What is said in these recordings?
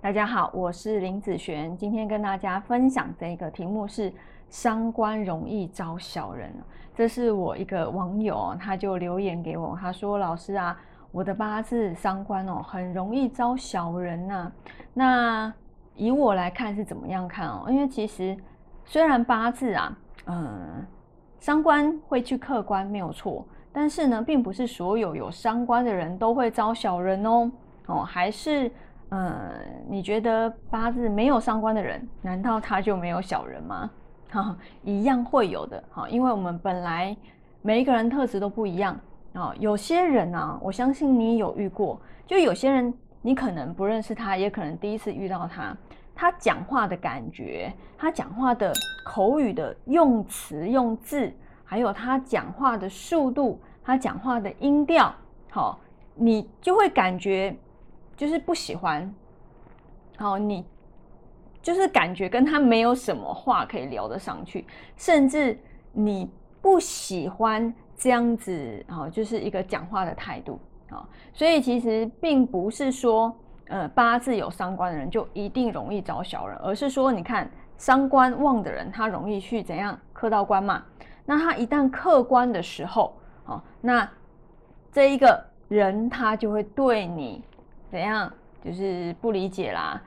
大家好，我是林子璇，今天跟大家分享的一个题目是伤官容易招小人。这是我一个网友，他就留言给我，他说：“老师啊，我的八字伤官哦，很容易招小人呐。那以我来看是怎么样看哦？因为其实虽然八字啊，嗯，伤官会去客官没有错，但是呢，并不是所有有伤官的人都会招小人哦。哦，还是。”嗯，你觉得八字没有伤官的人，难道他就没有小人吗？哈，一样会有的。哈，因为我们本来每一个人特质都不一样啊。有些人啊，我相信你有遇过，就有些人你可能不认识他，也可能第一次遇到他。他讲话的感觉，他讲话的口语的用词用字，还有他讲话的速度，他讲话的音调，好，你就会感觉。就是不喜欢，好，你就是感觉跟他没有什么话可以聊得上去，甚至你不喜欢这样子，哦，就是一个讲话的态度，啊，所以其实并不是说，呃，八字有伤官的人就一定容易找小人，而是说，你看伤官旺的人，他容易去怎样克到官嘛？那他一旦克官的时候，哦，那这一个人他就会对你。怎样？就是不理解啦，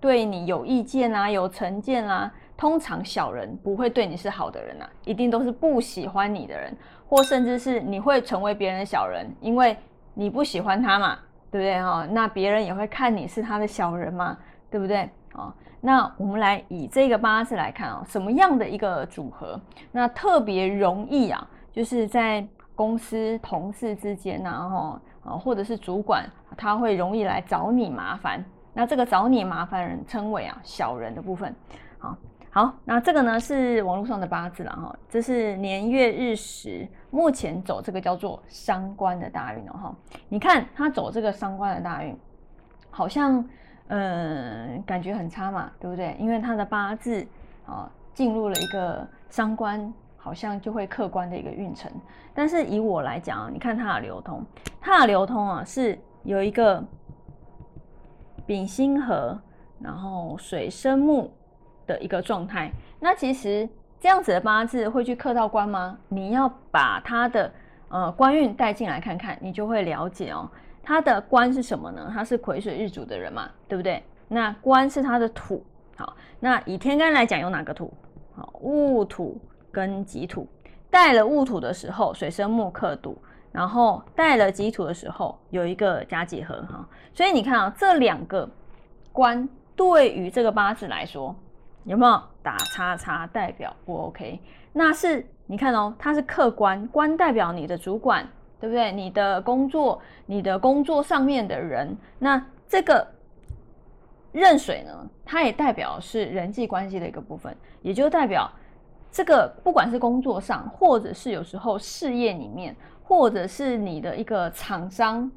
对你有意见啦，有成见啦。通常小人不会对你是好的人呐，一定都是不喜欢你的人，或甚至是你会成为别人的小人，因为你不喜欢他嘛，对不对哈？那别人也会看你是他的小人嘛，对不对啊？那我们来以这个八字来看啊，什么样的一个组合？那特别容易啊，就是在公司同事之间呐，哈。啊，或者是主管，他会容易来找你麻烦。那这个找你麻烦人称为啊小人的部分。好，好，那这个呢是网络上的八字了哈，这是年月日时，目前走这个叫做伤官的大运哦哈。你看他走这个伤官的大运，好像嗯感觉很差嘛，对不对？因为他的八字啊进入了一个伤官。好像就会客观的一个运程，但是以我来讲啊，你看它的流通，它的流通啊是有一个丙辛合，然后水生木的一个状态。那其实这样子的八字会去克到官吗？你要把它的呃官运带进来看看，你就会了解哦。它的官是什么呢？它是癸水日主的人嘛，对不对？那官是它的土。好，那以天干来讲，有哪个土？好，戊土。跟己土带了戊土的时候，水生木克土，然后带了己土的时候，有一个加几合哈，所以你看啊，这两个官对于这个八字来说，有没有打叉叉代表不 OK？那是你看哦，它是客观，官代表你的主管，对不对？你的工作，你的工作上面的人，那这个壬水呢，它也代表是人际关系的一个部分，也就代表。这个不管是工作上，或者是有时候事业里面，或者是你的一个厂商，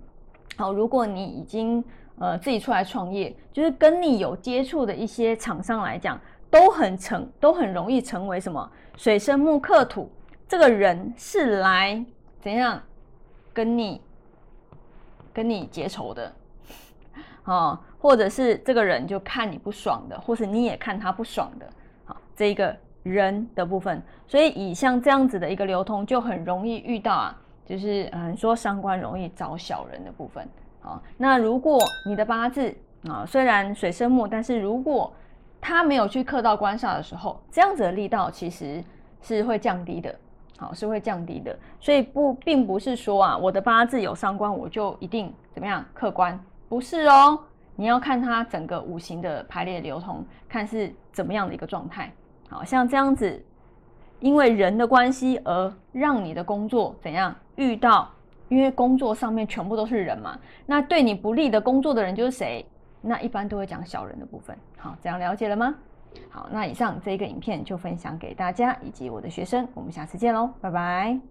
好，如果你已经呃自己出来创业，就是跟你有接触的一些厂商来讲，都很成，都很容易成为什么水生木克土，这个人是来怎样跟你跟你结仇的，哦，或者是这个人就看你不爽的，或是你也看他不爽的，好，这一个。人的部分，所以以像这样子的一个流通，就很容易遇到啊，就是嗯说伤官容易找小人的部分啊。那如果你的八字啊，虽然水生木，但是如果他没有去克到官煞的时候，这样子的力道其实是会降低的，好是会降低的。所以不并不是说啊，我的八字有伤官，我就一定怎么样客观，不是哦。你要看它整个五行的排列流通，看是怎么样的一个状态。好像这样子，因为人的关系而让你的工作怎样遇到？因为工作上面全部都是人嘛，那对你不利的工作的人就是谁？那一般都会讲小人的部分。好，这样了解了吗？好，那以上这个影片就分享给大家以及我的学生，我们下次见喽，拜拜。